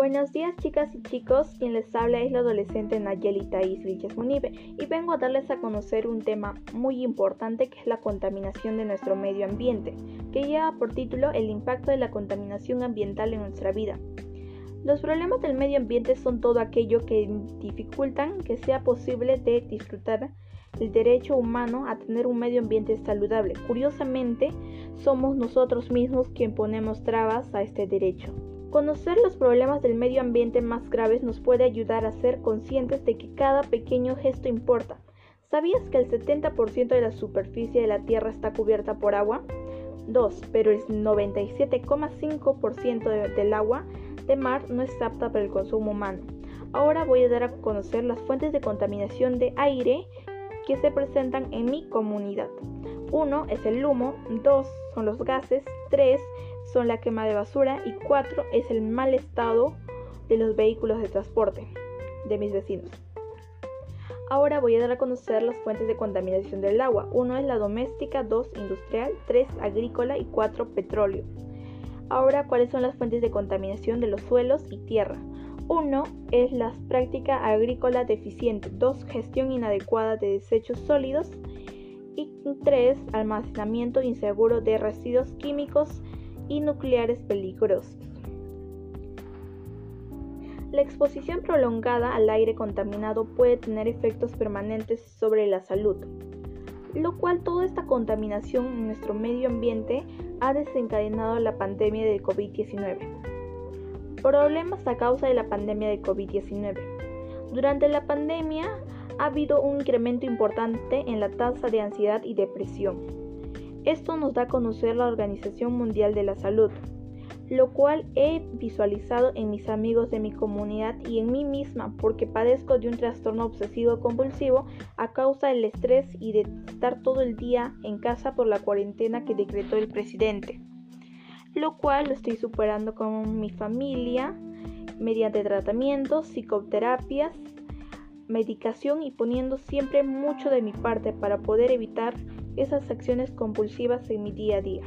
Buenos días chicas y chicos, quien les habla es la adolescente Nayeli Thais Vilches Munive y vengo a darles a conocer un tema muy importante que es la contaminación de nuestro medio ambiente, que lleva por título el impacto de la contaminación ambiental en nuestra vida. Los problemas del medio ambiente son todo aquello que dificultan que sea posible de disfrutar el derecho humano a tener un medio ambiente saludable. Curiosamente, somos nosotros mismos quien ponemos trabas a este derecho. Conocer los problemas del medio ambiente más graves nos puede ayudar a ser conscientes de que cada pequeño gesto importa. ¿Sabías que el 70% de la superficie de la Tierra está cubierta por agua? 2. Pero el 97,5% del agua de mar no es apta para el consumo humano. Ahora voy a dar a conocer las fuentes de contaminación de aire que se presentan en mi comunidad. 1 es el humo, 2 son los gases, 3 son la quema de basura y 4 es el mal estado de los vehículos de transporte de mis vecinos. Ahora voy a dar a conocer las fuentes de contaminación del agua. 1 es la doméstica, 2 industrial, 3 agrícola y 4 petróleo. Ahora, ¿cuáles son las fuentes de contaminación de los suelos y tierra? 1 es la práctica agrícola deficiente, 2 gestión inadecuada de desechos sólidos y 3 almacenamiento inseguro de residuos químicos y nucleares peligrosos. La exposición prolongada al aire contaminado puede tener efectos permanentes sobre la salud, lo cual toda esta contaminación en nuestro medio ambiente ha desencadenado la pandemia del COVID-19. Problemas a causa de la pandemia de COVID-19. Durante la pandemia ha habido un incremento importante en la tasa de ansiedad y depresión esto nos da a conocer la Organización Mundial de la Salud, lo cual he visualizado en mis amigos de mi comunidad y en mí misma porque padezco de un trastorno obsesivo compulsivo a causa del estrés y de estar todo el día en casa por la cuarentena que decretó el presidente, lo cual lo estoy superando con mi familia mediante tratamientos, psicoterapias, medicación y poniendo siempre mucho de mi parte para poder evitar esas acciones compulsivas en mi día a día.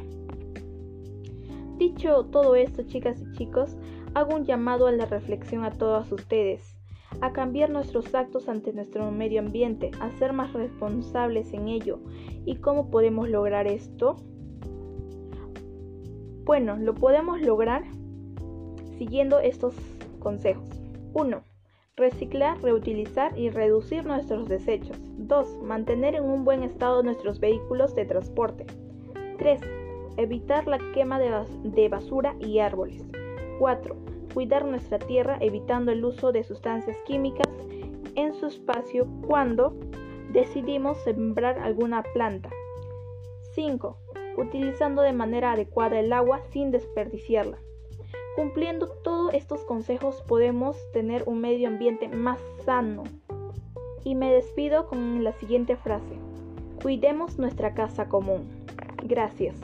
Dicho todo esto, chicas y chicos, hago un llamado a la reflexión a todos ustedes, a cambiar nuestros actos ante nuestro medio ambiente, a ser más responsables en ello. ¿Y cómo podemos lograr esto? Bueno, lo podemos lograr siguiendo estos consejos. 1. Reciclar, reutilizar y reducir nuestros desechos. 2. Mantener en un buen estado nuestros vehículos de transporte. 3. Evitar la quema de, basura y árboles. 4. Cuidar nuestra tierra evitando el uso de sustancias químicas en su espacio cuando decidimos sembrar alguna planta. 5. Utilizando de manera adecuada el agua sin desperdiciarla. Cumpliendo todos estos consejos podemos tener un medio ambiente más sano. Y me despido con la siguiente frase. Cuidemos nuestra casa común. Gracias.